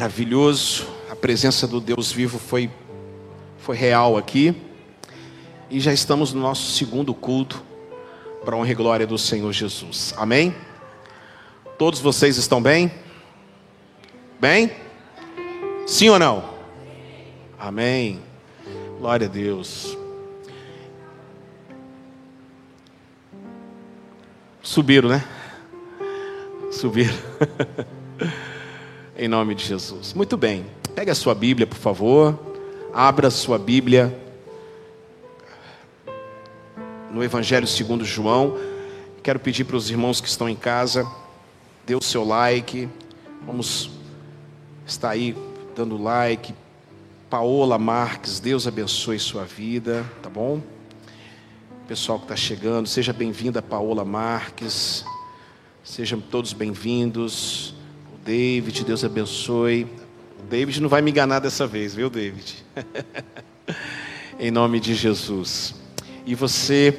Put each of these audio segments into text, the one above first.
Maravilhoso, a presença do Deus vivo foi, foi real aqui. E já estamos no nosso segundo culto para honra e glória do Senhor Jesus. Amém? Todos vocês estão bem? Bem? Sim ou não? Amém. Glória a Deus. Subiram, né? Subiram. em nome de Jesus. Muito bem. Pegue a sua Bíblia, por favor. Abra a sua Bíblia no Evangelho segundo João. Quero pedir para os irmãos que estão em casa, dê o seu like. Vamos estar aí dando like. Paola Marques, Deus abençoe sua vida, tá bom? Pessoal que está chegando, seja bem-vinda, Paola Marques. Sejam todos bem-vindos. David, Deus abençoe. David não vai me enganar dessa vez, viu, David? em nome de Jesus. E você.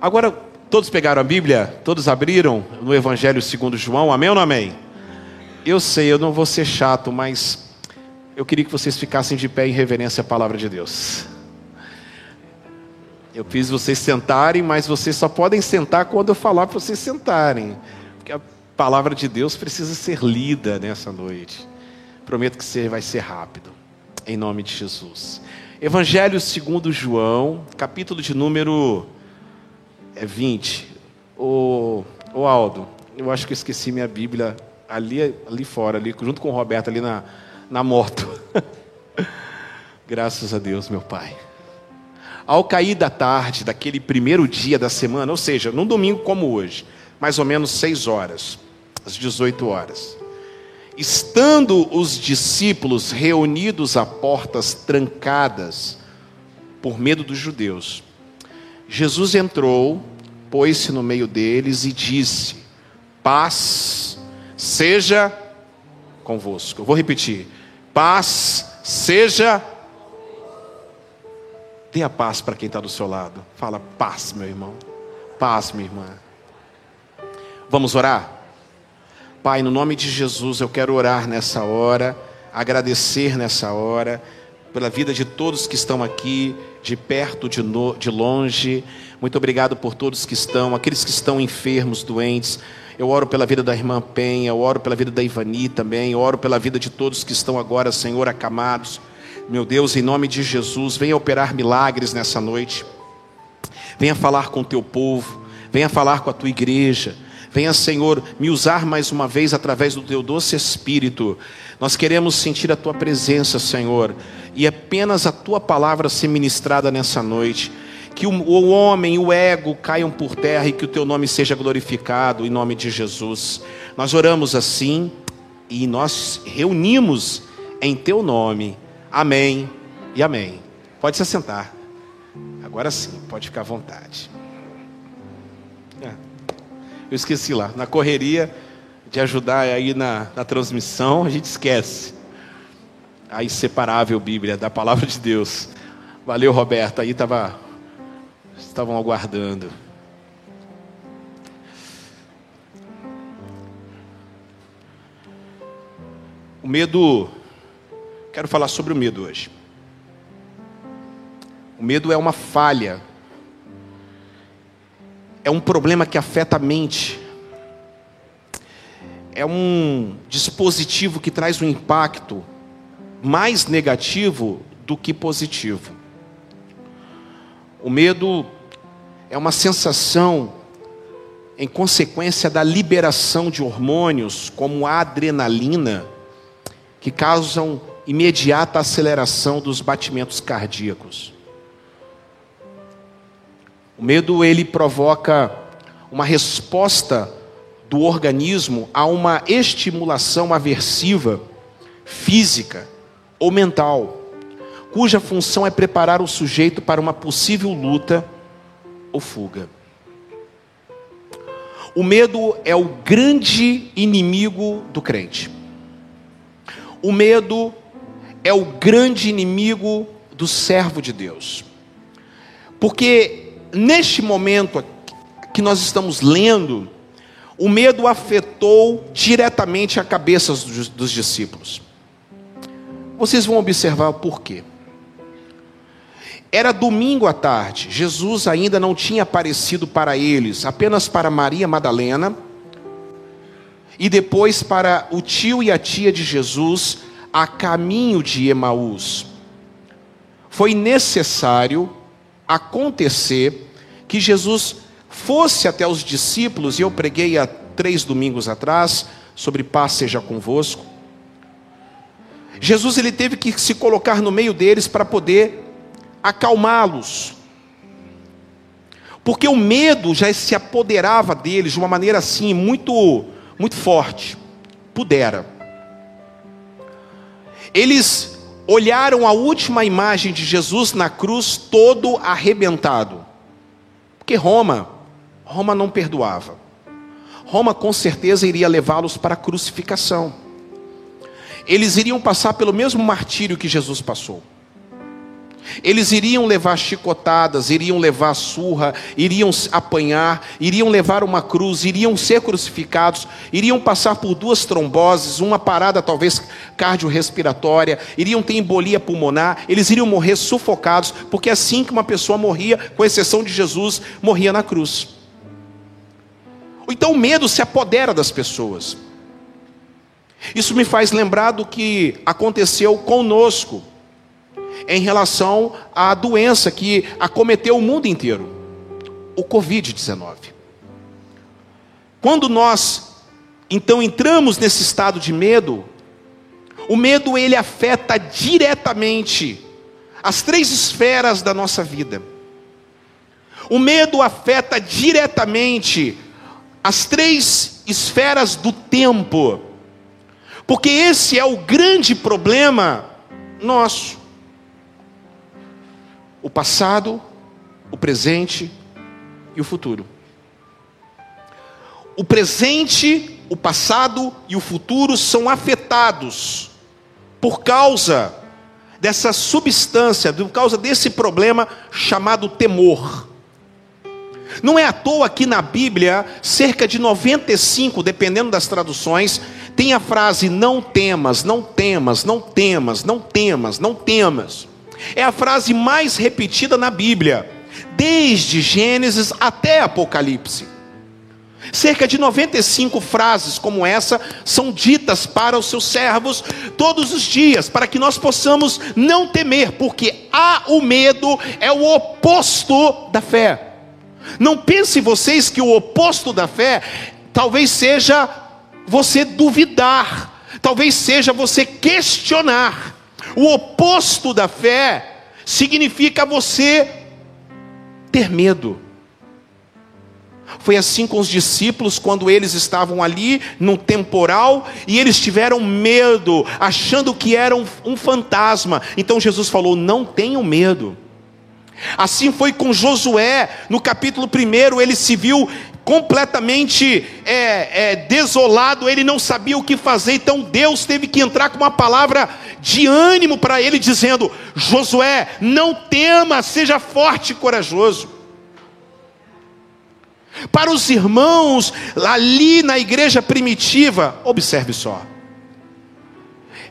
Agora, todos pegaram a Bíblia? Todos abriram no Evangelho segundo João? Amém ou não amém? Eu sei, eu não vou ser chato, mas eu queria que vocês ficassem de pé em reverência à palavra de Deus. Eu fiz vocês sentarem, mas vocês só podem sentar quando eu falar para vocês sentarem. Porque a palavra de Deus precisa ser lida nessa noite. Prometo que vai ser rápido. Em nome de Jesus. Evangelho segundo João, capítulo de número é 20. O, o Aldo, eu acho que eu esqueci minha Bíblia ali, ali fora, ali, junto com o Roberto ali na, na moto. Graças a Deus, meu Pai. Ao cair da tarde daquele primeiro dia da semana, ou seja, num domingo como hoje, mais ou menos seis horas, às 18 horas. Estando os discípulos reunidos a portas trancadas por medo dos judeus, Jesus entrou, pôs-se no meio deles e disse: Paz seja convosco. Eu vou repetir: Paz seja. Dê a paz para quem está do seu lado. Fala, paz, meu irmão. Paz, minha irmã. Vamos orar? Pai, no nome de Jesus, eu quero orar nessa hora, agradecer nessa hora, pela vida de todos que estão aqui, de perto, de, no, de longe. Muito obrigado por todos que estão, aqueles que estão enfermos, doentes. Eu oro pela vida da irmã Penha, eu oro pela vida da Ivani também, eu oro pela vida de todos que estão agora, Senhor, acamados. Meu Deus, em nome de Jesus, venha operar milagres nessa noite. Venha falar com o teu povo, venha falar com a tua igreja. Venha, Senhor, me usar mais uma vez através do teu doce espírito. Nós queremos sentir a tua presença, Senhor, e apenas a tua palavra ser ministrada nessa noite. Que o homem o ego caiam por terra e que o teu nome seja glorificado em nome de Jesus. Nós oramos assim e nós reunimos em teu nome. Amém e amém. Pode se assentar. Agora sim, pode ficar à vontade. Eu esqueci lá, na correria de ajudar aí na, na transmissão, a gente esquece. A inseparável Bíblia da palavra de Deus. Valeu, Roberto. Aí tava, estavam aguardando. O medo, quero falar sobre o medo hoje. O medo é uma falha é um problema que afeta a mente. É um dispositivo que traz um impacto mais negativo do que positivo. O medo é uma sensação em consequência da liberação de hormônios como a adrenalina que causam imediata aceleração dos batimentos cardíacos. O medo ele provoca uma resposta do organismo a uma estimulação aversiva física ou mental, cuja função é preparar o sujeito para uma possível luta ou fuga. O medo é o grande inimigo do crente. O medo é o grande inimigo do servo de Deus. Porque neste momento que nós estamos lendo, o medo afetou diretamente a cabeça dos, discípulos. Vocês vão observar o porquê. Era domingo à tarde, Jesus ainda não tinha aparecido para eles, apenas para Maria Madalena e depois para o tio e a tia de Jesus a caminho de Emaús. Foi necessário acontecer que Jesus fosse até os discípulos, e eu preguei há três domingos atrás sobre paz seja convosco. Jesus ele teve que se colocar no meio deles para poder acalmá-los. Porque o medo já se apoderava deles de uma maneira assim muito muito forte. Pudera. Eles olharam a última imagem de Jesus na cruz todo arrebentado. Porque Roma Roma não perdoava. Roma com certeza iria levá-los para a crucificação. Eles iriam passar pelo mesmo martírio que Jesus passou. Eles iriam levar chicotadas, iriam levar surra, iriam apanhar, iriam levar uma cruz, iriam ser crucificados, iriam passar por duas tromboses, uma parada talvez cardiorrespiratória, iriam ter embolia pulmonar, eles iriam morrer sufocados, porque assim que uma pessoa morria, com exceção de Jesus, morria na cruz. Então o medo se apodera das pessoas. Isso me faz lembrar do que aconteceu conosco em relação à doença que acometeu o mundo inteiro, o Covid-19. Quando nós então entramos nesse estado de medo, o medo ele afeta diretamente as três esferas da nossa vida. O medo afeta diretamente as três esferas do tempo, porque esse é o grande problema nosso: o passado, o presente e o futuro. O presente, o passado e o futuro são afetados por causa dessa substância, por causa desse problema chamado temor. Não é à toa que na Bíblia, cerca de 95, dependendo das traduções, tem a frase não temas, não temas, não temas, não temas, não temas. É a frase mais repetida na Bíblia, desde Gênesis até Apocalipse. Cerca de 95 frases como essa são ditas para os seus servos todos os dias, para que nós possamos não temer, porque há o medo é o oposto da fé. Não pense vocês que o oposto da fé talvez seja você duvidar, talvez seja você questionar. O oposto da fé significa você ter medo. Foi assim com os discípulos quando eles estavam ali no temporal e eles tiveram medo, achando que era um, um fantasma. Então Jesus falou: Não tenham medo. Assim foi com Josué, no capítulo 1, ele se viu completamente é, é, desolado, ele não sabia o que fazer, então Deus teve que entrar com uma palavra de ânimo para ele, dizendo: Josué, não tema, seja forte e corajoso. Para os irmãos ali na igreja primitiva, observe só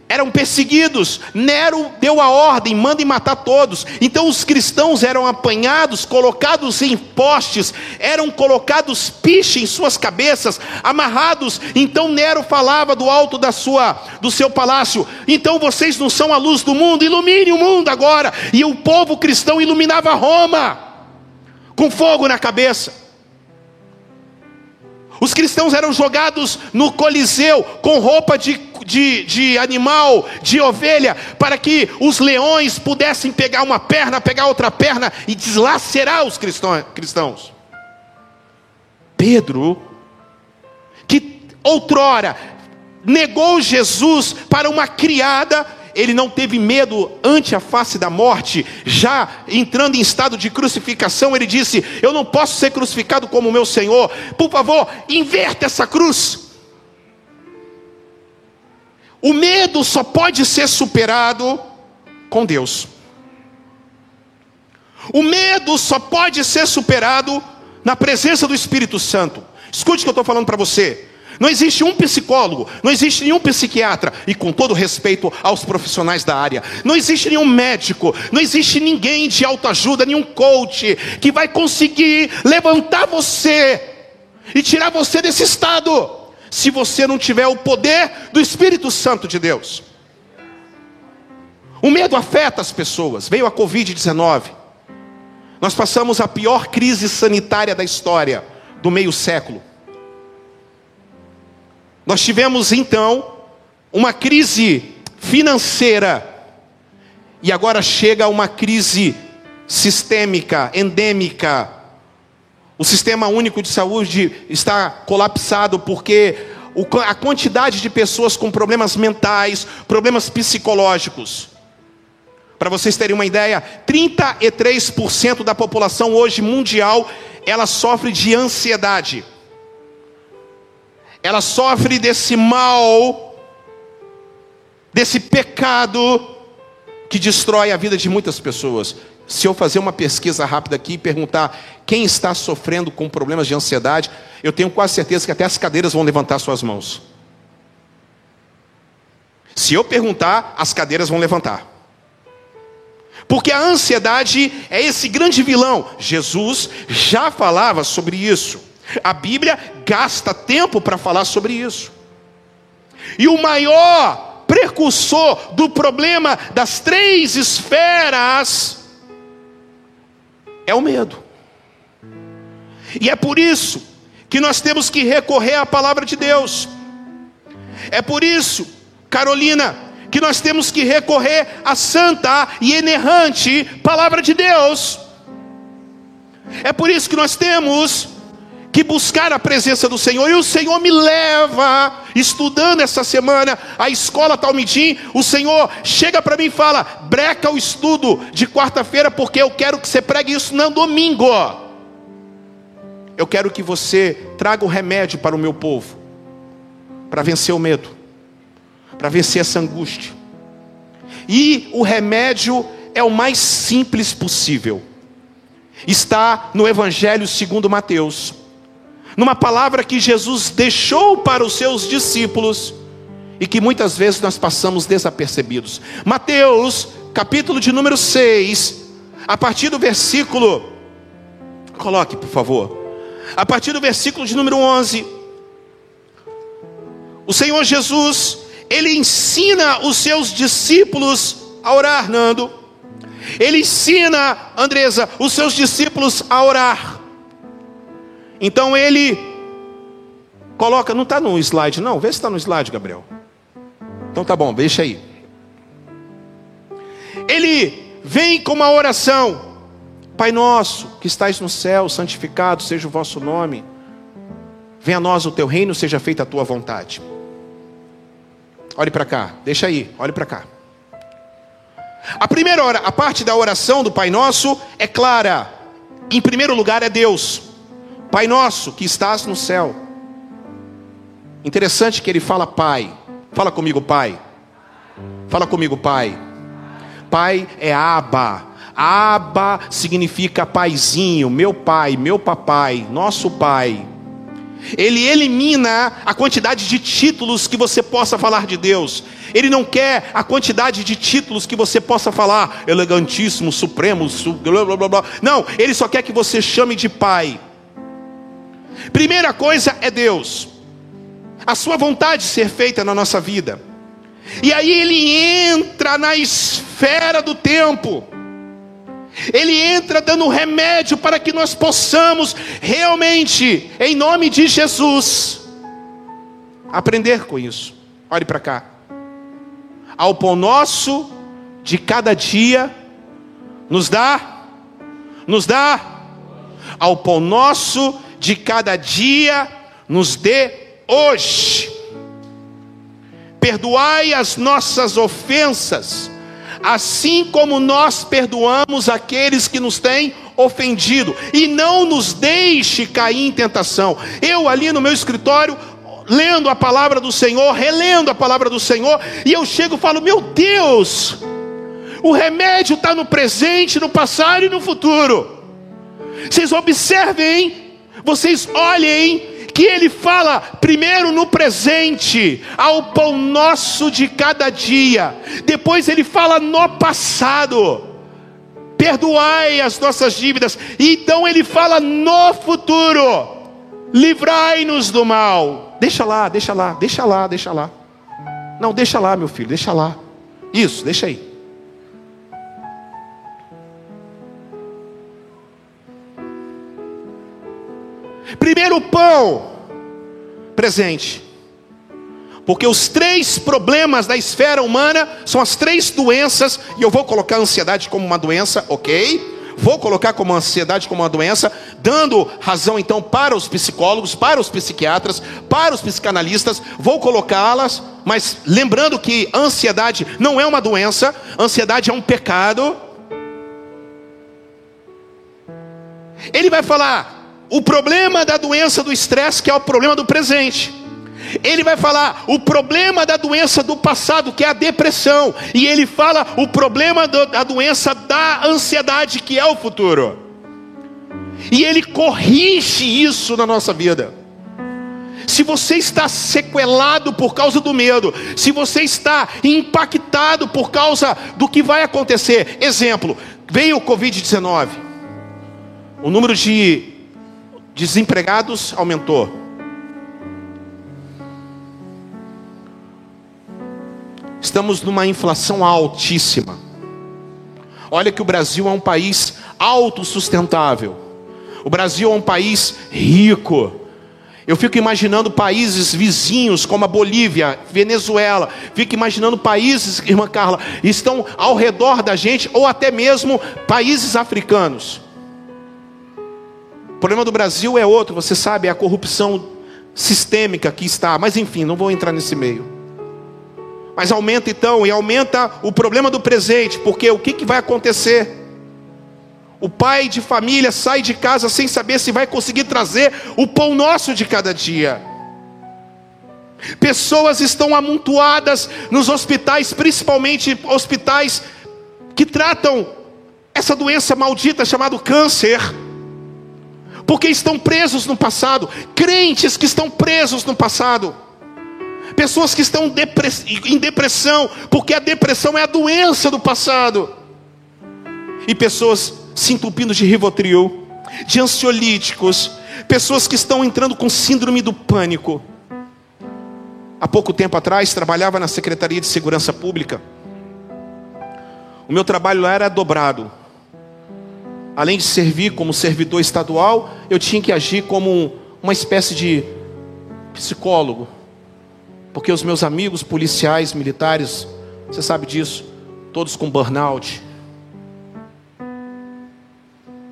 eram perseguidos. Nero deu a ordem, mandem matar todos. Então os cristãos eram apanhados, colocados em postes, eram colocados piche em suas cabeças, amarrados. Então Nero falava do alto da sua do seu palácio: "Então vocês não são a luz do mundo, ilumine o mundo agora". E o povo cristão iluminava Roma com fogo na cabeça. Os cristãos eram jogados no Coliseu com roupa de, de, de, animal, de ovelha, para que os leões pudessem pegar uma perna, pegar outra perna e deslacerar os cristãos. Pedro, que outrora negou Jesus para uma criada, ele não teve medo ante a face da morte, já entrando em estado de crucificação, ele disse: Eu não posso ser crucificado como meu Senhor, por favor, inverta essa cruz. O medo só pode ser superado com Deus. O medo só pode ser superado na presença do Espírito Santo. Escute o que eu estou falando para você. Não existe um psicólogo, não existe nenhum psiquiatra, e com todo respeito aos profissionais da área, não existe nenhum médico, não existe ninguém de autoajuda, nenhum coach, que vai conseguir levantar você e tirar você desse estado, se você não tiver o poder do Espírito Santo de Deus. O medo afeta as pessoas. Veio a Covid-19. Nós passamos a pior crise sanitária da história do meio século. Nós tivemos então uma crise financeira e agora chega uma crise sistêmica, endêmica. O sistema único de saúde está colapsado porque a quantidade de pessoas com problemas mentais, problemas psicológicos. Para vocês terem uma ideia, 33% da população hoje mundial, ela sofre de ansiedade ela sofre desse mal, desse pecado que destrói a vida de muitas pessoas. Se eu fazer uma pesquisa rápida aqui e perguntar quem está sofrendo com problemas de ansiedade, eu tenho quase certeza que até as cadeiras vão levantar suas mãos. Se eu perguntar, as cadeiras vão levantar. Porque a ansiedade é esse grande vilão. Jesus já falava sobre isso. A Bíblia gasta tempo para falar sobre isso. E o maior precursor do problema das três esferas é o medo. E é por isso que nós temos que recorrer à palavra de Deus. É por isso, Carolina, que nós temos que recorrer à santa e inerrante palavra de Deus. É por isso que nós temos que buscar a presença do Senhor. E o Senhor me leva, estudando essa semana, a escola Talmidim. O Senhor chega para mim e fala: breca o estudo de quarta-feira, porque eu quero que você pregue isso no domingo. Eu quero que você traga o remédio para o meu povo, para vencer o medo, para vencer essa angústia. E o remédio é o mais simples possível. Está no Evangelho segundo Mateus numa palavra que Jesus deixou para os seus discípulos e que muitas vezes nós passamos desapercebidos. Mateus, capítulo de número 6, a partir do versículo, coloque por favor, a partir do versículo de número 11, o Senhor Jesus, ele ensina os seus discípulos a orar, Nando. Ele ensina, Andresa, os seus discípulos a orar. Então ele coloca, não está no slide, não, vê se está no slide, Gabriel. Então tá bom, deixa aí. Ele vem com uma oração: Pai nosso que estais no céu, santificado seja o vosso nome. Venha a nós o teu reino, seja feita a tua vontade. Olhe para cá, deixa aí, olhe para cá. A primeira hora, a parte da oração do Pai Nosso é clara. Em primeiro lugar é Deus. Pai nosso que estás no céu. Interessante que ele fala Pai. Fala comigo, Pai. Fala comigo, Pai. Pai é Aba. Aba significa paizinho, meu pai, meu papai, nosso pai. Ele elimina a quantidade de títulos que você possa falar de Deus. Ele não quer a quantidade de títulos que você possa falar, elegantíssimo, supremo, blá blá blá blá. Não, ele só quer que você chame de pai. Primeira coisa é Deus, a Sua vontade ser feita na nossa vida. E aí ele entra na esfera do tempo. Ele entra dando remédio para que nós possamos realmente, em nome de Jesus, aprender com isso. Olhe para cá. Ao pão nosso de cada dia, nos dá, nos dá, ao pão nosso de cada dia nos dê hoje. Perdoai as nossas ofensas, assim como nós perdoamos aqueles que nos têm ofendido, e não nos deixe cair em tentação. Eu ali no meu escritório, lendo a palavra do Senhor, relendo a palavra do Senhor, e eu chego e falo: Meu Deus, o remédio está no presente, no passado e no futuro. Vocês observem vocês olhem que ele fala primeiro no presente, ao pão nosso de cada dia, depois ele fala no passado, perdoai as nossas dívidas, e então ele fala no futuro, livrai-nos do mal. Deixa lá, deixa lá, deixa lá, deixa lá. Não, deixa lá, meu filho, deixa lá. Isso, deixa aí. Primeiro pão, presente. Porque os três problemas da esfera humana são as três doenças, e eu vou colocar a ansiedade como uma doença, ok? Vou colocar como ansiedade como uma doença, dando razão então para os psicólogos, para os psiquiatras, para os psicanalistas, vou colocá-las, mas lembrando que ansiedade não é uma doença, ansiedade é um pecado. Ele vai falar o problema da doença do estresse, que é o problema do presente. Ele vai falar o problema da doença do passado, que é a depressão. E ele fala o problema da doença da ansiedade, que é o futuro. E ele corrige isso na nossa vida. Se você está sequelado por causa do medo, se você está impactado por causa do que vai acontecer, exemplo, veio o Covid-19, o número de desempregados aumentou. Estamos numa inflação altíssima. Olha que o Brasil é um país autossustentável. O Brasil é um país rico. Eu fico imaginando países vizinhos como a Bolívia, Venezuela, fico imaginando países, irmã Carla, estão ao redor da gente, ou até mesmo países africanos. O problema do Brasil é outro, você sabe, é a corrupção sistêmica que está, mas enfim, não vou entrar nesse meio. Mas aumenta então, e aumenta o problema do presente, porque o que, que vai acontecer? O pai de família sai de casa sem saber se vai conseguir trazer o pão nosso de cada dia. Pessoas estão amontoadas nos hospitais, principalmente hospitais que tratam essa doença maldita chamada câncer porque estão presos no passado, crentes que estão presos no passado, pessoas que estão em depressão, porque a depressão é a doença do passado, e pessoas se entupindo de rivotril, de ansiolíticos, pessoas que estão entrando com síndrome do pânico. Há pouco tempo atrás, trabalhava na Secretaria de Segurança Pública. O meu trabalho lá era dobrado além de servir como servidor estadual, eu tinha que agir como uma espécie de psicólogo. Porque os meus amigos policiais, militares, você sabe disso, todos com burnout.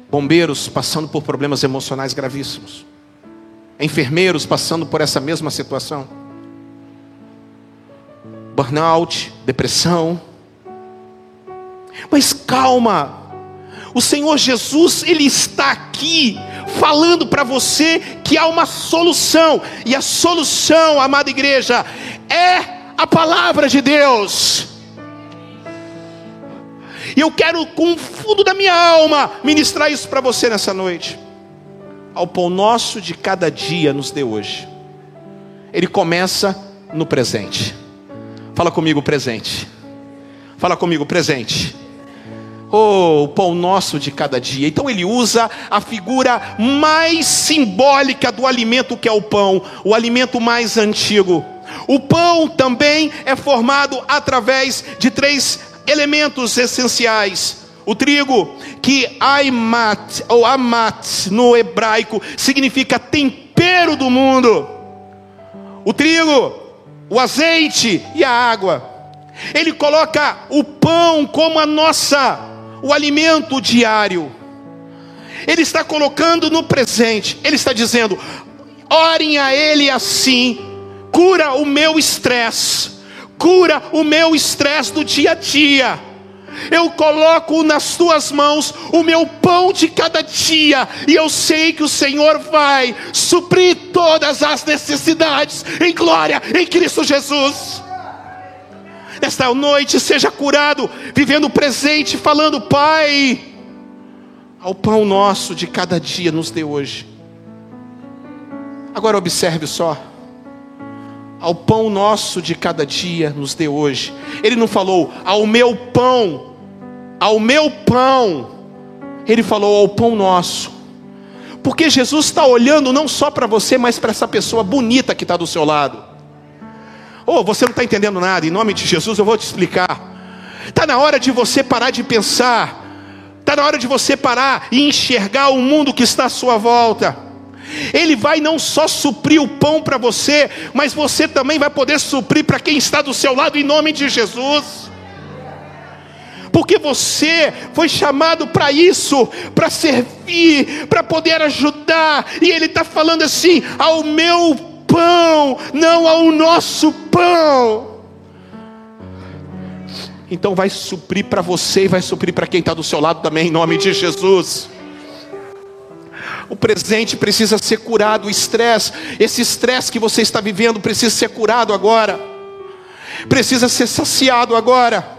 Bombeiros passando por problemas emocionais gravíssimos. Enfermeiros passando por essa mesma situação. Burnout, depressão. Mas calma, o Senhor Jesus, Ele está aqui falando para você que há uma solução, e a solução, amada igreja, é a palavra de Deus. E eu quero, com o fundo da minha alma, ministrar isso para você nessa noite. Ao pão nosso de cada dia nos dê hoje. Ele começa no presente. Fala comigo, presente. Fala comigo, presente. Oh, o pão nosso de cada dia. Então ele usa a figura mais simbólica do alimento que é o pão, o alimento mais antigo. O pão também é formado através de três elementos essenciais. O trigo, que aimat ou amat no hebraico significa tempero do mundo. O trigo, o azeite e a água. Ele coloca o pão como a nossa o alimento diário. Ele está colocando no presente, ele está dizendo: orem a Ele assim, cura o meu estresse, cura o meu estresse do dia a dia. Eu coloco nas tuas mãos o meu pão de cada dia, e eu sei que o Senhor vai suprir todas as necessidades em glória em Cristo Jesus nesta noite seja curado, vivendo o presente, falando: Pai, ao pão nosso de cada dia nos dê hoje. Agora observe só. Ao pão nosso de cada dia nos dê hoje. Ele não falou ao meu pão, ao meu pão. Ele falou ao pão nosso. Porque Jesus está olhando não só para você, mas para essa pessoa bonita que está do seu lado. Oh, você não está entendendo nada, em nome de Jesus eu vou te explicar. Está na hora de você parar de pensar, está na hora de você parar e enxergar o mundo que está à sua volta. Ele vai não só suprir o pão para você, mas você também vai poder suprir para quem está do seu lado em nome de Jesus. Porque você foi chamado para isso, para servir, para poder ajudar, e Ele está falando assim: ao meu pão, não ao nosso pão. Então vai suprir para você e vai suprir para quem está do seu lado também, em nome de Jesus. O presente precisa ser curado, o estresse, esse estresse que você está vivendo precisa ser curado agora, precisa ser saciado agora.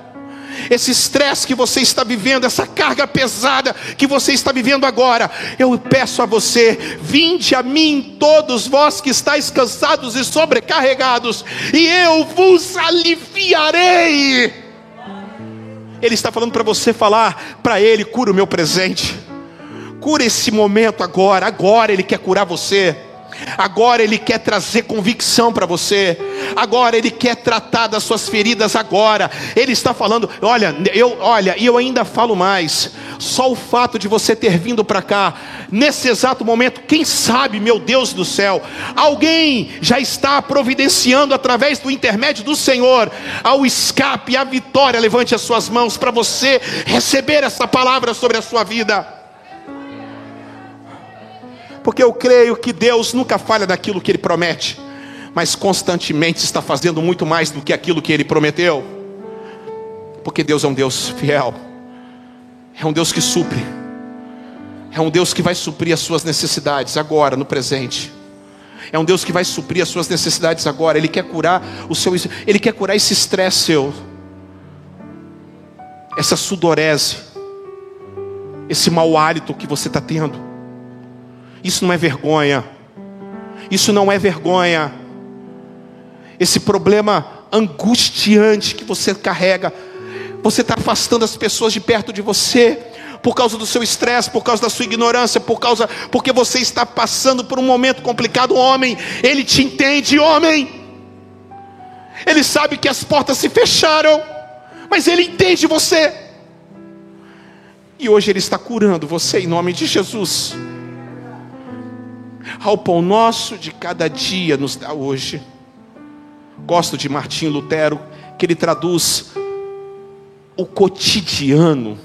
Esse estresse que você está vivendo, essa carga pesada que você está vivendo agora, eu peço a você: vinde a mim, todos vós que estáis cansados e sobrecarregados, e eu vos aliviarei. Ele está falando para você falar para Ele: cura o meu presente. Cura esse momento agora. Agora Ele quer curar você. Agora Ele quer trazer convicção para você. Agora Ele quer tratar das suas feridas. Agora Ele está falando. Olha, eu, olha, e eu ainda falo mais. Só o fato de você ter vindo para cá nesse exato momento, quem sabe, meu Deus do céu, alguém já está providenciando através do intermédio do Senhor ao escape, à vitória. Levante as suas mãos para você receber essa palavra sobre a sua vida porque eu creio que Deus nunca falha daquilo que Ele promete, mas constantemente está fazendo muito mais do que aquilo que Ele prometeu, porque Deus é um Deus fiel, é um Deus que supre, é um Deus que vai suprir as suas necessidades agora, no presente. É um Deus que vai suprir as suas necessidades agora. Ele quer curar o seu, ele quer curar esse estresse seu, essa sudorese, esse mau hálito que você está tendo. Isso não é vergonha. Isso não é vergonha. Esse problema angustiante que você carrega, você está afastando as pessoas de perto de você por causa do seu estresse, por causa da sua ignorância, por causa porque você está passando por um momento complicado, homem. Ele te entende, homem. Ele sabe que as portas se fecharam, mas ele entende você. E hoje ele está curando você em nome de Jesus ao pão nosso de cada dia nos dá hoje. Gosto de Martim Lutero, que ele traduz o cotidiano,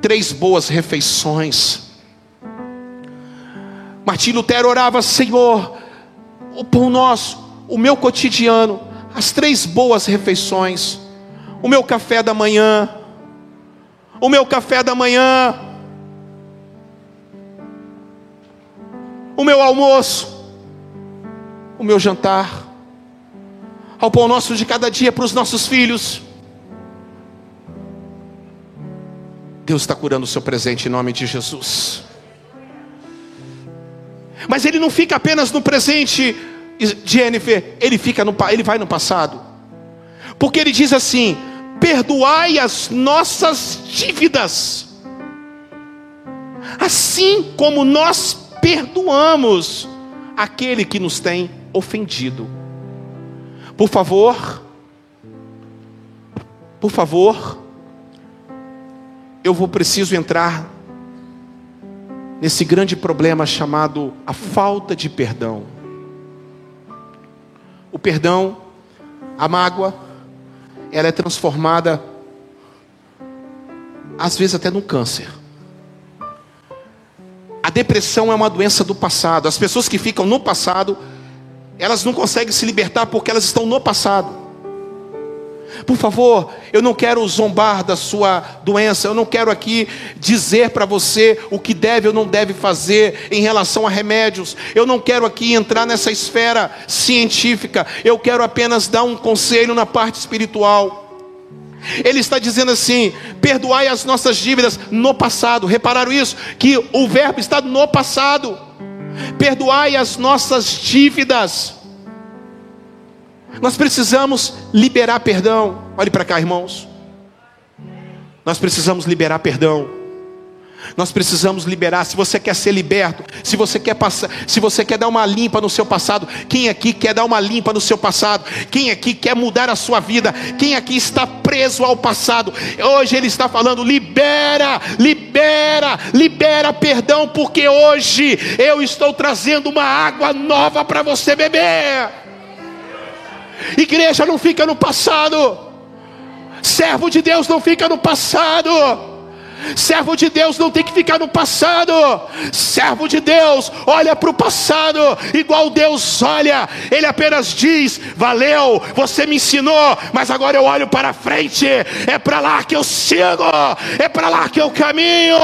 três boas refeições. Martim Lutero orava, Senhor, o pão nosso, o meu cotidiano, as três boas refeições, o meu café da manhã, o meu café da manhã, o meu almoço, o meu jantar, ao pão nosso de cada dia para os nossos filhos. Deus está curando o seu presente em nome de Jesus. Mas ele não fica apenas no presente, Jennifer, ele fica no ele vai no passado. Porque ele diz assim: "Perdoai as nossas dívidas, assim como nós perdoamos aquele que nos tem ofendido. Por favor, por favor, eu vou preciso entrar nesse grande problema chamado a falta de perdão. O perdão, a mágoa, ela é transformada às vezes até no câncer. A depressão é uma doença do passado. As pessoas que ficam no passado, elas não conseguem se libertar porque elas estão no passado. Por favor, eu não quero zombar da sua doença, eu não quero aqui dizer para você o que deve ou não deve fazer em relação a remédios, eu não quero aqui entrar nessa esfera científica, eu quero apenas dar um conselho na parte espiritual. Ele está dizendo assim: perdoai as nossas dívidas no passado. Repararam isso? Que o verbo está no passado. Perdoai as nossas dívidas. Nós precisamos liberar perdão. Olhe para cá, irmãos. Nós precisamos liberar perdão. Nós precisamos liberar. Se você quer ser liberto, se você quer passar, se você quer dar uma limpa no seu passado, quem aqui quer dar uma limpa no seu passado? Quem aqui quer mudar a sua vida? Quem aqui está preso ao passado? Hoje ele está falando: libera, libera, libera perdão, porque hoje eu estou trazendo uma água nova para você beber. Igreja não fica no passado. Servo de Deus não fica no passado. Servo de Deus não tem que ficar no passado. Servo de Deus olha para o passado, igual Deus olha. Ele apenas diz: Valeu, você me ensinou, mas agora eu olho para frente. É para lá que eu sigo, é para lá que eu caminho.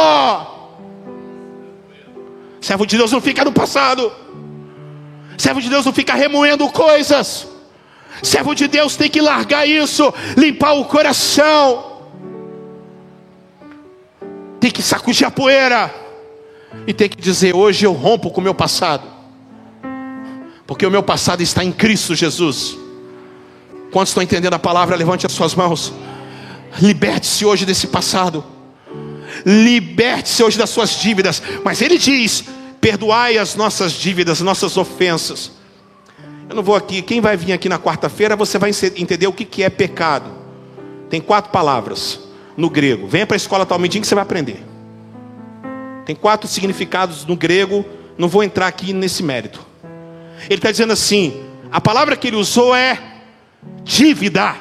Servo de Deus não fica no passado. Servo de Deus não fica remoendo coisas. Servo de Deus tem que largar isso, limpar o coração tem que sacudir a poeira e tem que dizer: hoje eu rompo com o meu passado, porque o meu passado está em Cristo Jesus. Quantos estão entendendo a palavra? Levante as suas mãos. Liberte-se hoje desse passado. Liberte-se hoje das suas dívidas. Mas ele diz: perdoai as nossas dívidas, nossas ofensas. Eu não vou aqui. Quem vai vir aqui na quarta-feira, você vai entender o que é pecado. Tem quatro palavras no grego. Venha para a escola Talmidim que você vai aprender. Tem quatro significados no grego, não vou entrar aqui nesse mérito. Ele está dizendo assim: a palavra que ele usou é dívida.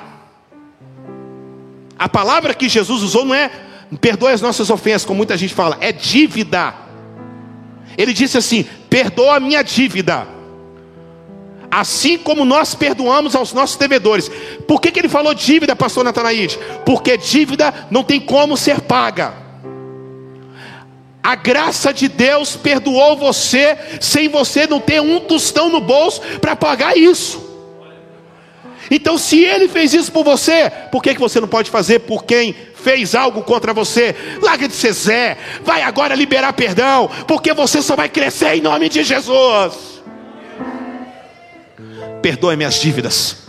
A palavra que Jesus usou não é perdoe as nossas ofensas, como muita gente fala, é dívida. Ele disse assim: perdoa a minha dívida assim como nós perdoamos aos nossos devedores. Por que, que ele falou dívida, pastor Natanaíde? Porque dívida não tem como ser paga. A graça de Deus perdoou você, sem você não ter um tostão no bolso para pagar isso. Então, se ele fez isso por você, por que, que você não pode fazer por quem fez algo contra você? Larga de ser Zé, vai agora liberar perdão, porque você só vai crescer em nome de Jesus perdoe minhas dívidas,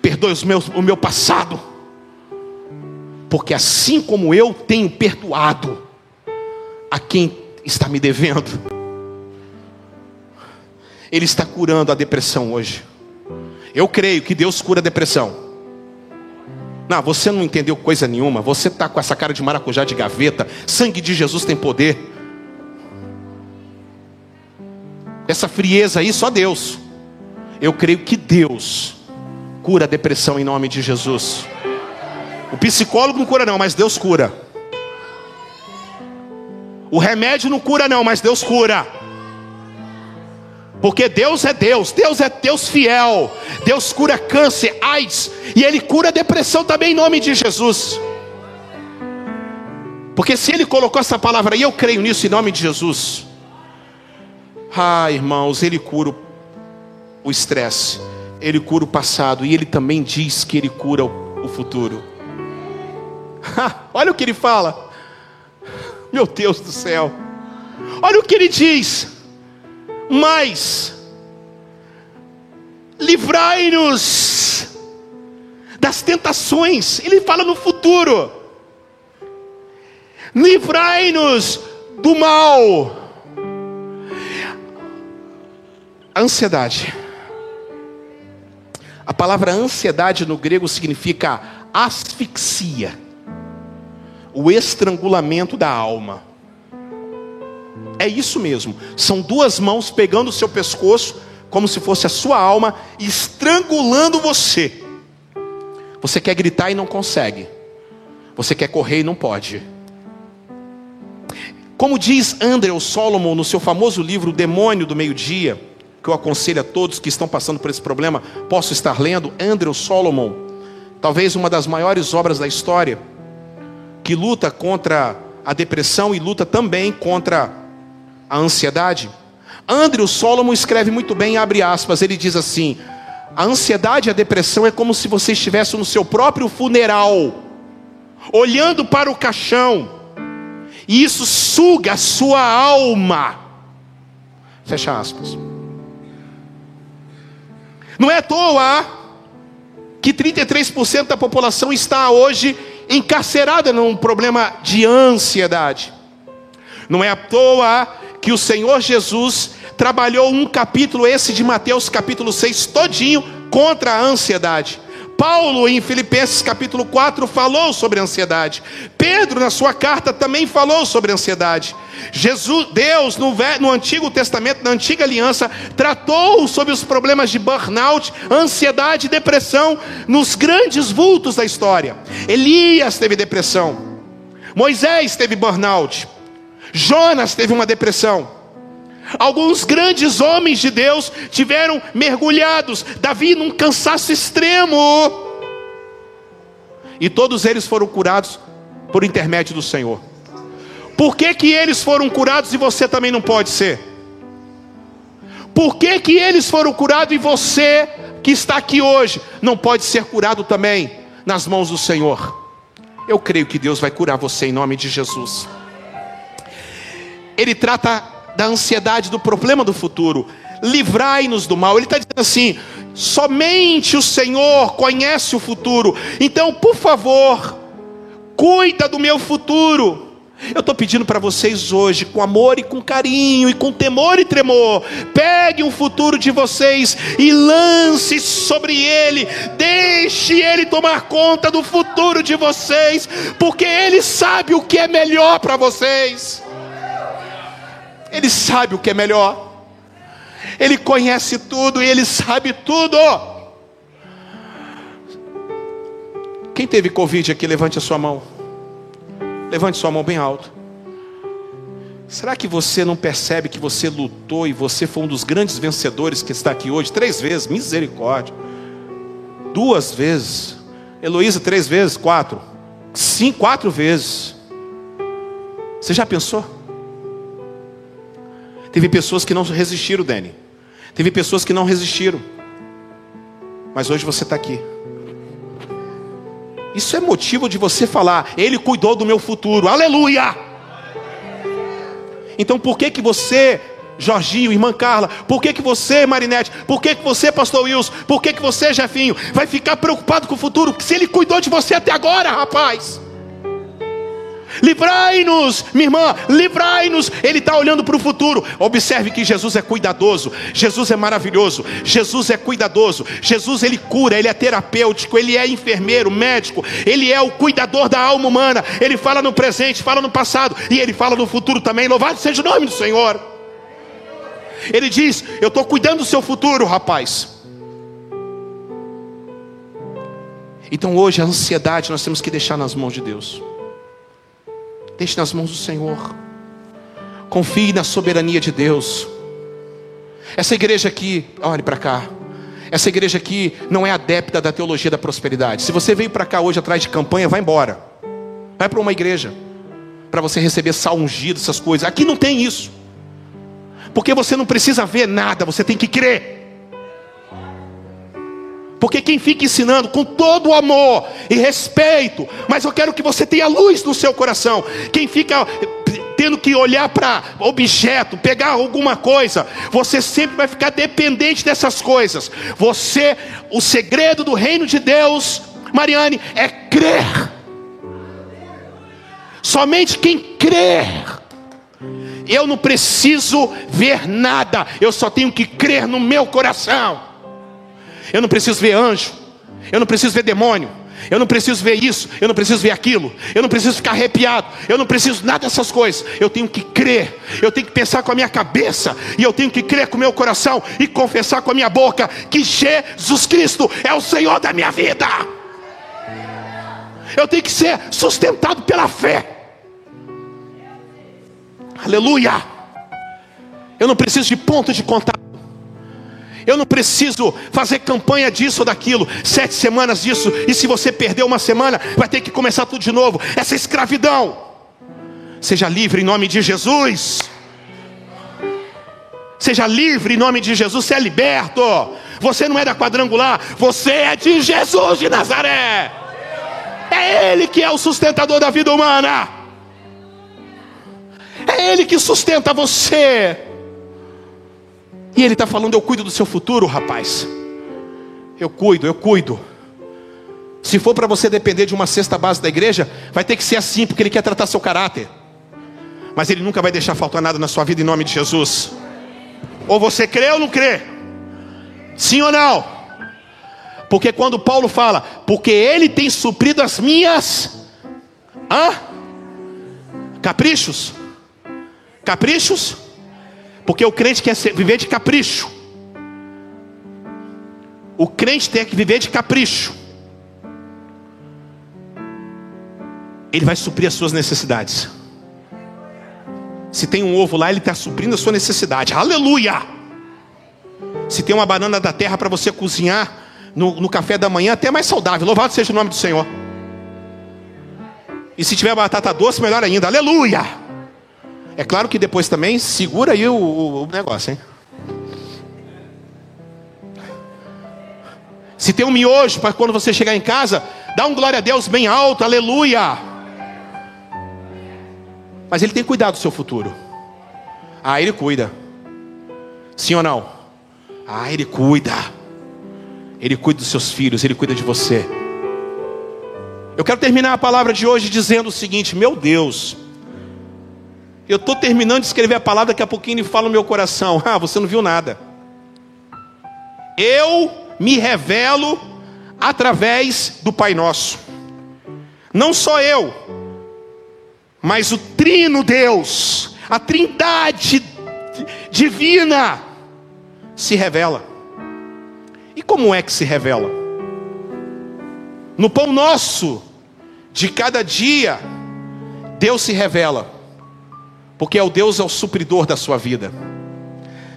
perdoe os meus, o meu passado, porque assim como eu tenho perdoado a quem está me devendo, Ele está curando a depressão hoje. Eu creio que Deus cura a depressão. Não, você não entendeu coisa nenhuma. Você está com essa cara de maracujá de gaveta. Sangue de Jesus tem poder. Essa frieza aí, só Deus. Eu creio que Deus cura a depressão em nome de Jesus. O psicólogo não cura, não, mas Deus cura. O remédio não cura, não, mas Deus cura. Porque Deus é Deus, Deus é Deus fiel. Deus cura câncer, AIDS, e Ele cura depressão também em nome de Jesus. Porque se Ele colocou essa palavra aí, eu creio nisso em nome de Jesus. Ah, irmãos, Ele cura o o estresse, ele cura o passado e ele também diz que ele cura o, futuro. Olha o que ele fala. Meu Deus do céu. Olha o que ele diz. Mas livrai-nos das tentações. Ele fala no futuro. Livrai-nos do mal. A ansiedade a palavra ansiedade no grego significa asfixia, o estrangulamento da alma. É isso mesmo. São duas mãos pegando o seu pescoço, como se fosse a sua alma, estrangulando você. Você quer gritar e não consegue. Você quer correr e não pode. Como diz Andrew Solomon no seu famoso livro O Demônio do Meio-Dia, que eu aconselho a todos que estão passando por esse problema, posso estar lendo Andrew Solomon, talvez uma das maiores obras da história, que luta contra a depressão e luta também contra a ansiedade. Andrew Solomon escreve muito bem, abre aspas, ele diz assim: a ansiedade e a depressão é como se você estivesse no seu próprio funeral, olhando para o caixão, e isso suga a sua alma Fecha aspas. Não é à toa que 33% da população está hoje encarcerada num problema de ansiedade. Não é à toa que o Senhor Jesus trabalhou um capítulo, esse de Mateus, capítulo 6, todinho, contra a ansiedade. Paulo, em Filipenses capítulo 4, falou sobre ansiedade. Pedro, na sua carta, também falou sobre ansiedade. Jesus, Deus, no, no Antigo Testamento, na Antiga Aliança, tratou sobre os problemas de burnout, ansiedade e depressão nos grandes vultos da história. Elias teve depressão. Moisés teve burnout. Jonas teve uma depressão. Alguns grandes homens de Deus tiveram mergulhados, Davi num cansaço extremo. E todos eles foram curados por intermédio do Senhor. Por que, que eles foram curados e você também não pode ser? Por que, que eles foram curados e você que está aqui hoje não pode ser curado também nas mãos do Senhor? Eu creio que Deus vai curar você em nome de Jesus. Ele trata da ansiedade, do problema do futuro. Livrai-nos do mal. Ele está dizendo assim: somente o Senhor conhece o futuro. Então, por favor, cuida do meu futuro. Eu estou pedindo para vocês hoje, com amor e com carinho, e com temor e tremor, pegue o futuro de vocês e lance sobre ele, deixe ele tomar conta do futuro de vocês, porque ele sabe o que é melhor para vocês. Ele sabe o que é melhor. Ele conhece tudo e ele sabe tudo. Quem teve Covid aqui, levante a sua mão. Levante sua mão bem alto. Será que você não percebe que você lutou e você foi um dos grandes vencedores que está aqui hoje? Três vezes, misericórdia. Duas vezes. Heloísa, três vezes, quatro. Sim, quatro vezes. Você já pensou? Teve pessoas que não resistiram, Dani. Teve pessoas que não resistiram. Mas hoje você está aqui. Isso é motivo de você falar, Ele cuidou do meu futuro, aleluia! Então por que que você, Jorginho, irmã Carla, por que que você, Marinete, por que que você, pastor Wilson, por que que você, Jefinho, vai ficar preocupado com o futuro? Se Ele cuidou de você até agora, rapaz. Livrai-nos, minha irmã, livrai-nos. Ele está olhando para o futuro. Observe que Jesus é cuidadoso, Jesus é maravilhoso, Jesus é cuidadoso, Jesus ele cura, ele é terapêutico, ele é enfermeiro, médico, ele é o cuidador da alma humana. Ele fala no presente, fala no passado e ele fala no futuro também. Louvado seja o nome do Senhor. Ele diz: Eu estou cuidando do seu futuro, rapaz. Então hoje a ansiedade nós temos que deixar nas mãos de Deus. Deixe nas mãos do Senhor. Confie na soberania de Deus. Essa igreja aqui, olhe para cá. Essa igreja aqui não é adepta da teologia da prosperidade. Se você veio para cá hoje atrás de campanha, vai embora. Vai para uma igreja para você receber sal ungido, essas coisas. Aqui não tem isso. Porque você não precisa ver nada, você tem que crer. Porque quem fica ensinando com todo o amor e respeito, mas eu quero que você tenha luz no seu coração. Quem fica tendo que olhar para objeto, pegar alguma coisa, você sempre vai ficar dependente dessas coisas. Você, o segredo do reino de Deus, Mariane, é crer. Somente quem crer. Eu não preciso ver nada, eu só tenho que crer no meu coração. Eu não preciso ver anjo. Eu não preciso ver demônio. Eu não preciso ver isso, eu não preciso ver aquilo, eu não preciso ficar arrepiado, eu não preciso nada dessas coisas. Eu tenho que crer, eu tenho que pensar com a minha cabeça, e eu tenho que crer com o meu coração e confessar com a minha boca que Jesus Cristo é o Senhor da minha vida. Eu tenho que ser sustentado pela fé. Aleluia. Eu não preciso de ponto de contato. Eu não preciso fazer campanha disso ou daquilo, sete semanas disso, e se você perder uma semana, vai ter que começar tudo de novo. Essa escravidão. Seja livre em nome de Jesus. Seja livre em nome de Jesus, você é liberto. Você não é da quadrangular, você é de Jesus de Nazaré. É Ele que é o sustentador da vida humana. É Ele que sustenta você. E ele está falando: Eu cuido do seu futuro, rapaz. Eu cuido, eu cuido. Se for para você depender de uma cesta base da igreja, vai ter que ser assim, porque ele quer tratar seu caráter. Mas ele nunca vai deixar faltar nada na sua vida em nome de Jesus. Ou você crê ou não crê? Sim ou não? Porque quando Paulo fala, porque ele tem suprido as minhas hã? caprichos. Caprichos? Porque o crente quer viver de capricho. O crente tem que viver de capricho. Ele vai suprir as suas necessidades. Se tem um ovo lá, ele está suprindo a sua necessidade. Aleluia! Se tem uma banana da terra para você cozinhar no, no, café da manhã, até mais saudável. Louvado seja o nome do Senhor. E se tiver batata doce, melhor ainda. Aleluia! É claro que depois também segura aí o, o, o negócio, hein? Se tem um miojo para quando você chegar em casa, dá um glória a Deus bem alto, aleluia. Mas ele tem cuidado do seu futuro. Ah, ele cuida. Sim ou não? Ah, ele cuida. Ele cuida dos seus filhos, ele cuida de você. Eu quero terminar a palavra de hoje dizendo o seguinte: meu Deus, eu estou terminando de escrever a palavra, daqui a pouquinho ele fala no meu coração: ah, você não viu nada. Eu me revelo através do Pai Nosso. Não só eu, mas o Trino Deus, a Trindade divina, se revela. E como é que se revela? No pão nosso de cada dia, Deus se revela, porque é o Deus é o supridor da sua vida.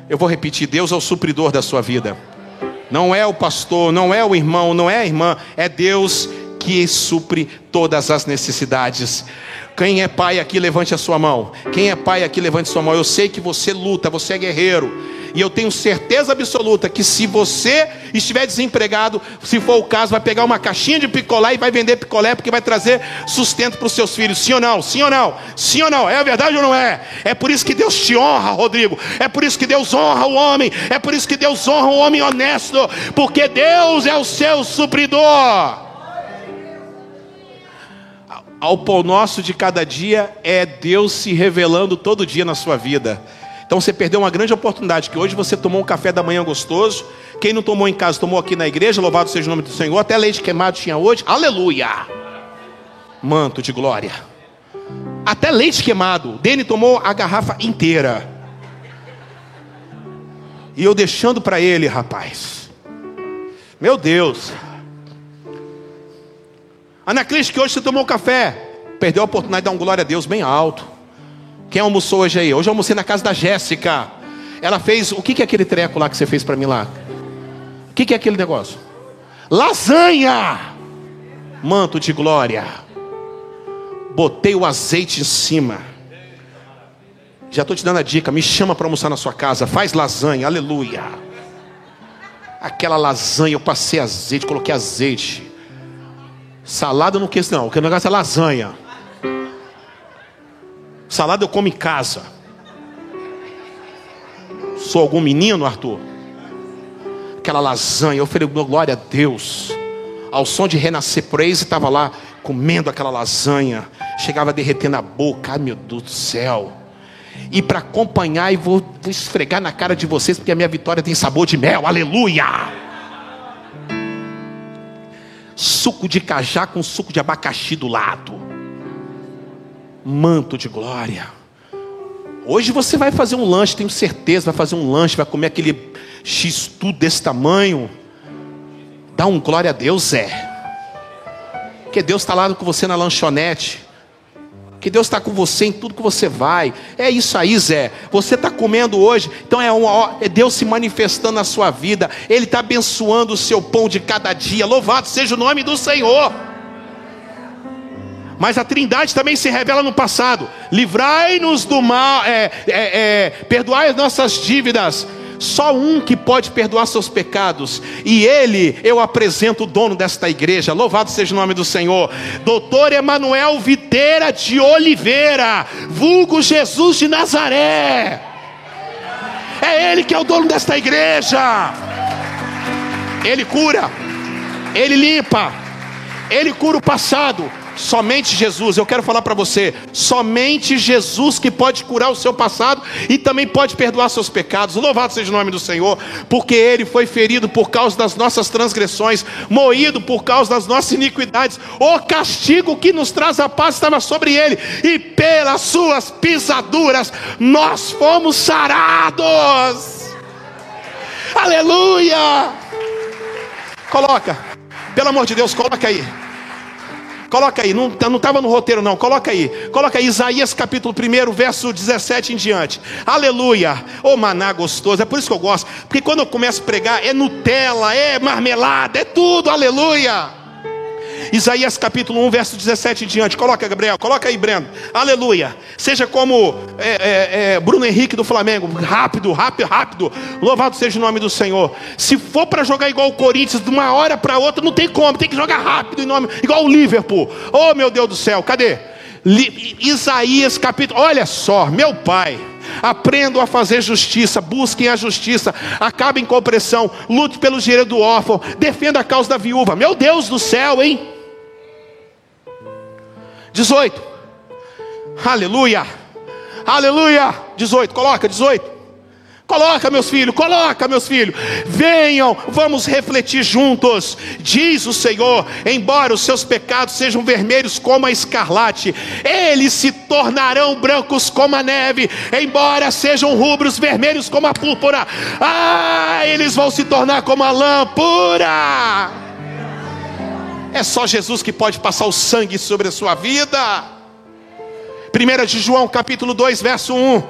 Eu vou repetir: Deus é o supridor da sua vida. Não é o pastor, não é o irmão, não é a irmã, é Deus que supre todas as necessidades. Quem é pai aqui, levante a sua mão. Quem é pai aqui, levante a sua mão. Eu sei que você luta, você é guerreiro. E eu tenho certeza absoluta que se você estiver desempregado, se for o caso, vai pegar uma caixinha de picolé e vai vender picolé porque vai trazer sustento para os seus filhos. Sim ou não? Sim ou não? Sim ou não? É a verdade ou não é? É por isso que Deus te honra, Rodrigo. É por isso que Deus honra o homem. É por isso que Deus honra o homem honesto. Porque Deus é o seu supridor ao pão nosso de cada dia é Deus se revelando todo dia na sua vida. Então você perdeu uma grande oportunidade, que hoje você tomou um café da manhã gostoso. Quem não tomou em casa, tomou aqui na igreja, louvado seja o nome do Senhor. Até leite queimado tinha hoje, aleluia! Manto de glória. Até leite queimado. Dene tomou a garrafa inteira. E eu deixando para ele, rapaz. Meu Deus. Anacris, que hoje você tomou café, perdeu a oportunidade de dar um glória a Deus bem alto. Quem almoçou hoje aí? Hoje eu almocei na casa da Jéssica. Ela fez, o que, que é aquele treco lá que você fez para mim lá? O que, que é aquele negócio? Lasanha! Manto de glória. Botei o azeite em cima. Já estou te dando a dica, me chama para almoçar na sua casa, faz lasanha, aleluia. Aquela lasanha, eu passei azeite, coloquei azeite. Salada não quis não, o que negócio é lasanha. Salada eu como em casa. Sou algum menino, Arthur? Aquela lasanha, eu falei, glória a Deus. Ao som de renascer praise, estava lá comendo aquela lasanha. Chegava a derreter na boca, ai meu Deus do céu. E para acompanhar, e vou, vou esfregar na cara de vocês, porque a minha vitória tem sabor de mel, aleluia suco de cajá com suco de abacaxi do lado. Manto de glória. Hoje você vai fazer um lanche, tenho certeza, vai fazer um lanche, vai comer aquele X tudo desse tamanho. Dá um glória a Deus, Zé. Porque Deus está lá com você na lanchonete que Deus está com você em tudo que você vai. É isso aí, Zé. Você está comendo hoje, então é, uma, é Deus se manifestando na sua vida. Ele está abençoando o seu pão de cada dia. Louvado seja o nome do Senhor. Mas a Trindade também se revela no passado. Livrai-nos do mal, é, é, é, perdoai as nossas dívidas só um que pode perdoar seus pecados, e ele eu apresento o dono desta igreja. Louvado seja o nome do Senhor, Doutor Emanuel Videira de Oliveira, vulgo Jesus de Nazaré. É Ele que é o dono desta igreja. Ele cura, Ele limpa, Ele cura o passado. Somente Jesus, eu quero falar para você, somente Jesus que pode curar o seu passado e também pode perdoar seus pecados. Louvado seja o nome do Senhor, porque ele foi ferido por causa das nossas transgressões, moído por causa das nossas iniquidades. O castigo que nos traz a paz estava sobre ele, e pelas suas pisaduras nós fomos sarados. Aleluia! Coloca, pelo amor de Deus, coloca aí. Coloca aí, não estava no roteiro não, coloca aí. Coloca aí Isaías capítulo 1, verso 17 em diante. Aleluia. Ô oh, maná gostoso, é por isso que eu gosto. Porque quando eu começo a pregar, é Nutella, é marmelada, é tudo, aleluia. Isaías capítulo 1, verso 17 em diante. Coloca, Gabriel, coloca aí, Breno. Aleluia. Seja como é, é, é, Bruno Henrique do Flamengo. Rápido, rápido, rápido. Louvado seja o nome do Senhor. Se for para jogar igual o Corinthians, de uma hora para outra, não tem como. Tem que jogar rápido, em nome, igual o Liverpool. Oh, meu Deus do céu, cadê? Isaías capítulo. Olha só, meu pai. Aprendam a fazer justiça, busquem a justiça, acabem com opressão, lute pelo direito do órfão, defenda a causa da viúva. Meu Deus do céu, hein? 18. Aleluia. Aleluia. 18. Coloca 18. Coloca, meus filhos, coloca, meus filhos. Venham, vamos refletir juntos. Diz o Senhor: embora os seus pecados sejam vermelhos como a escarlate, eles se tornarão brancos como a neve. Embora sejam rubros vermelhos como a púrpura, ah, eles vão se tornar como a lã pura. É só Jesus que pode passar o sangue sobre a sua vida. 1 de João, capítulo 2, verso 1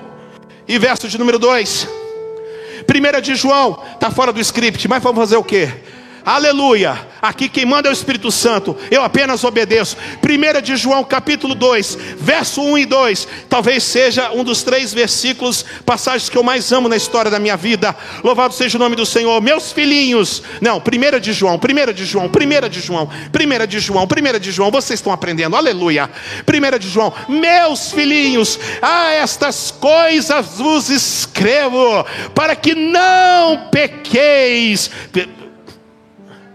e verso de número 2. 1 de João, está fora do script, mas vamos fazer o quê? Aleluia. Aqui quem manda é o Espírito Santo. Eu apenas obedeço. 1 de João, capítulo 2, verso 1 e 2. Talvez seja um dos três versículos, passagens que eu mais amo na história da minha vida. Louvado seja o nome do Senhor. Meus filhinhos. Não, 1 de João, 1 de João, 1 de João, 1 de João, 1 de João. Vocês estão aprendendo. Aleluia. 1 de João. Meus filhinhos, a estas coisas vos escrevo, para que não pequeis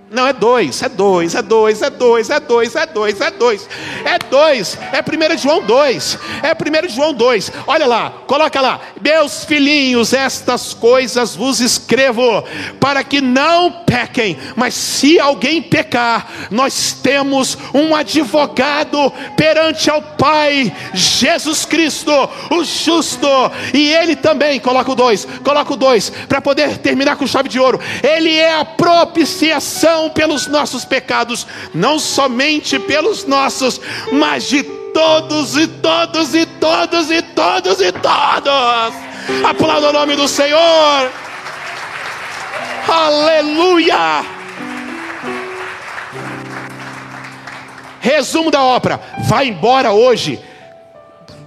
não, é dois, é dois, é dois, é dois, é dois, é dois, é dois. É dois, é 1 João 2, é 1 João 2. Olha lá, coloca lá. Meus filhinhos, estas coisas vos escrevo, para que não pequem, mas se alguém pecar, nós temos um advogado perante ao Pai, Jesus Cristo, o justo, e ele também, coloca o dois, coloca o dois, para poder terminar com chave de ouro, ele é a propiciação não pelos nossos pecados, não somente pelos nossos, mas de todos e todos e todos e todos e todos. Aplauda o nome do Senhor. Aleluia. Resumo da ópera: vai embora hoje,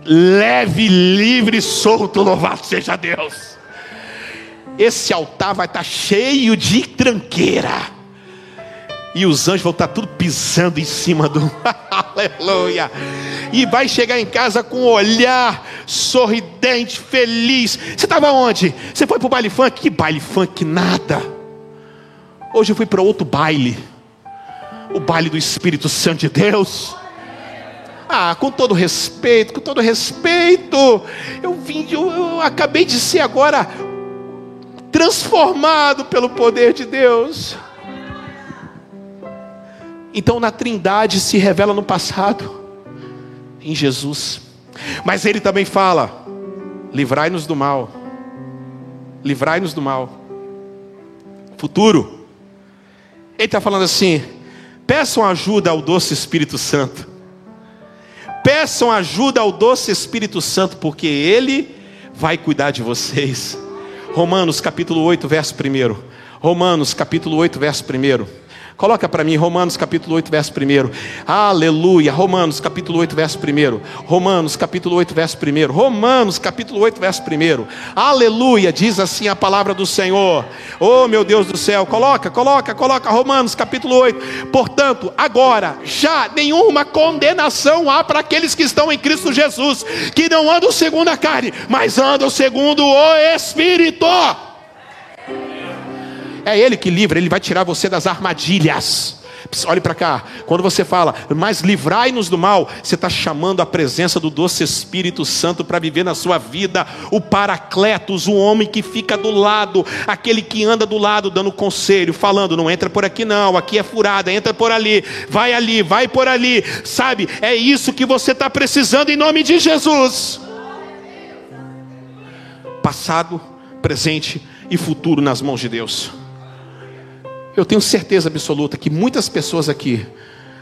leve, livre, solto, louvado seja Deus. Esse altar vai estar cheio de tranqueira e os anjos vão estar tudo pisando em cima do. Aleluia! E vai chegar em casa com um olhar sorridente, feliz. Você estava onde? Você foi para o baile funk? Que baile funk? Nada. Hoje eu fui para outro baile. O baile do Espírito Santo de Deus. Ah, com todo respeito, com todo respeito. Eu vim, eu, eu acabei de ser agora transformado pelo poder de Deus. Então, na Trindade se revela no passado, em Jesus. Mas ele também fala: livrai-nos do mal, livrai-nos do mal. Futuro. Ele está falando assim: peçam ajuda ao doce Espírito Santo. Peçam ajuda ao doce Espírito Santo, porque Ele vai cuidar de vocês. Romanos capítulo 8, verso 1. Romanos capítulo 8, verso 1. Coloca para mim Romanos capítulo 8, verso 1. Aleluia. Romanos capítulo 8, verso 1. Romanos capítulo 8, verso 1. Romanos capítulo 8, verso 1. Aleluia. Diz assim a palavra do Senhor. Oh, meu Deus do céu. Coloca, coloca, coloca. Romanos capítulo 8. Portanto, agora já nenhuma condenação há para aqueles que estão em Cristo Jesus, que não andam segundo a carne, mas andam segundo o Espírito. É Ele que livra, Ele vai tirar você das armadilhas. Olhe para cá, quando você fala, mas livrai-nos do mal, você está chamando a presença do doce Espírito Santo para viver na sua vida, o Paracletos, o homem que fica do lado, aquele que anda do lado dando conselho, falando: não entra por aqui não, aqui é furada, entra por ali, vai ali, vai por ali, sabe? É isso que você está precisando em nome de Jesus. Passado, presente e futuro nas mãos de Deus. Eu tenho certeza absoluta que muitas pessoas aqui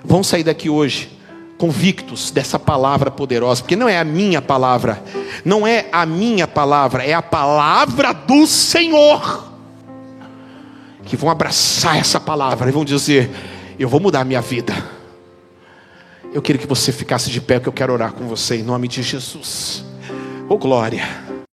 vão sair daqui hoje convictos dessa palavra poderosa, porque não é a minha palavra, não é a minha palavra, é a palavra do Senhor. Que vão abraçar essa palavra e vão dizer: Eu vou mudar a minha vida. Eu queria que você ficasse de pé, que eu quero orar com você em nome de Jesus. Oh glória.